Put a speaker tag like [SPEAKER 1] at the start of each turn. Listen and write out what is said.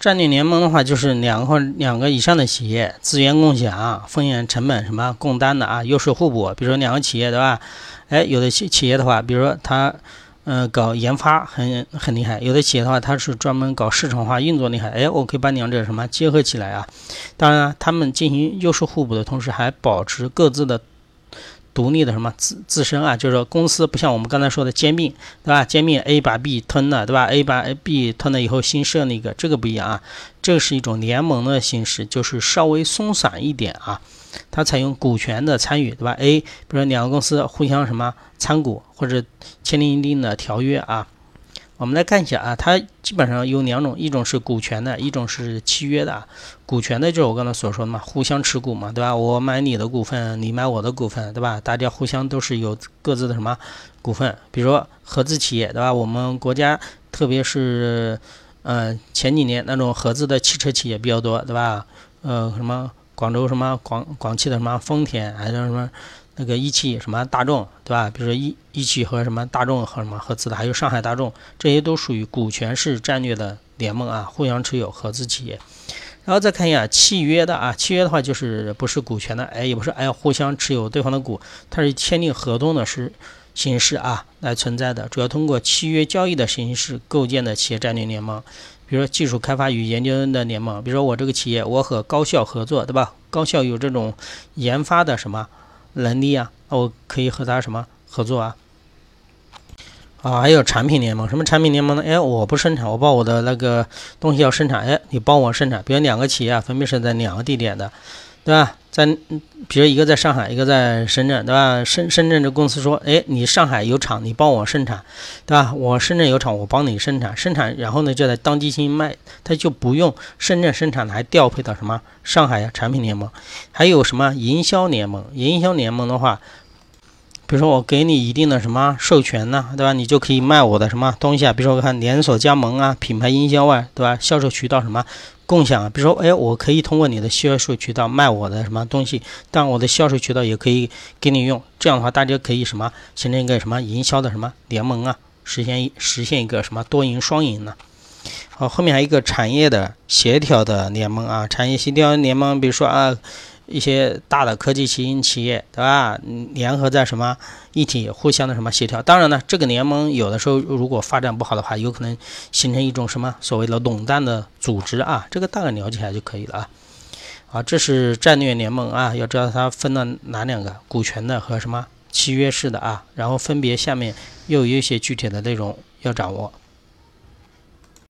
[SPEAKER 1] 战略联盟的话，就是两个或两个以上的企业资源共享、风险成本什么共担的啊，优势互补。比如说两个企业对吧？哎，有的企企业的话，比如说它嗯搞研发很很厉害，有的企业的话它是专门搞市场化运作厉害。哎，我可以把两者什么结合起来啊？当然，他们进行优势互补的同时，还保持各自的。独立的什么自自身啊，就是说公司不像我们刚才说的兼并，对吧？兼并 A 把 B 吞了，对吧？A 把 A B 吞了以后新设那个，这个不一样啊。这是一种联盟的形式，就是稍微松散一点啊。它采用股权的参与，对吧？A 比如说两个公司互相什么参股或者签订一定的条约啊。我们来看一下啊，它基本上有两种，一种是股权的，一种是契约的。股权的就是我刚才所说的嘛，互相持股嘛，对吧？我买你的股份，你买我的股份，对吧？大家互相都是有各自的什么股份，比如说合资企业，对吧？我们国家特别是呃前几年那种合资的汽车企业比较多，对吧？呃，什么广州什么广广汽的什么丰田，还是什么？那个一汽什么大众，对吧？比如说一一汽和什么大众和什么合资的，还有上海大众，这些都属于股权式战略的联盟啊，互相持有合资企业。然后再看一下契约的啊，契约的话就是不是股权的，哎，也不是哎互相持有对方的股，它是签订合同的是形式啊来存在的，主要通过契约交易的形式构建的企业战略联盟。比如说技术开发与研究的联盟，比如说我这个企业我和高校合作，对吧？高校有这种研发的什么？能力啊，我可以和他什么合作啊？啊，还有产品联盟，什么产品联盟呢？哎，我不生产，我把我的那个东西要生产，哎，你帮我生产。比如两个企业啊，分别是在两个地点的，对吧？在，比如一个在上海，一个在深圳，对吧？深深圳的公司说，哎，你上海有厂，你帮我生产，对吧？我深圳有厂，我帮你生产，生产，然后呢就在当地进行卖，他就不用深圳生产的，还调配到什么上海呀？产品联盟，还有什么营销联盟？营销联盟的话，比如说我给你一定的什么授权呢，对吧？你就可以卖我的什么东西啊？比如说看连锁加盟啊，品牌营销啊，对吧？销售渠道什么？共享啊，比如说，哎，我可以通过你的销售渠道卖我的什么东西，但我的销售渠道也可以给你用。这样的话，大家可以什么形成一个什么营销的什么联盟啊，实现实现一个什么多赢双赢呢？好，后面还有一个产业的协调的联盟啊，产业协调联盟，比如说啊。一些大的科技型企业，对吧？联合在什么一体，互相的什么协调。当然呢，这个联盟有的时候如果发展不好的话，有可能形成一种什么所谓的垄断的组织啊。这个大概了解一下就可以了啊。啊，这是战略联盟啊，要知道它分了哪两个，股权的和什么契约式的啊。然后分别下面又有一些具体的内容要掌握。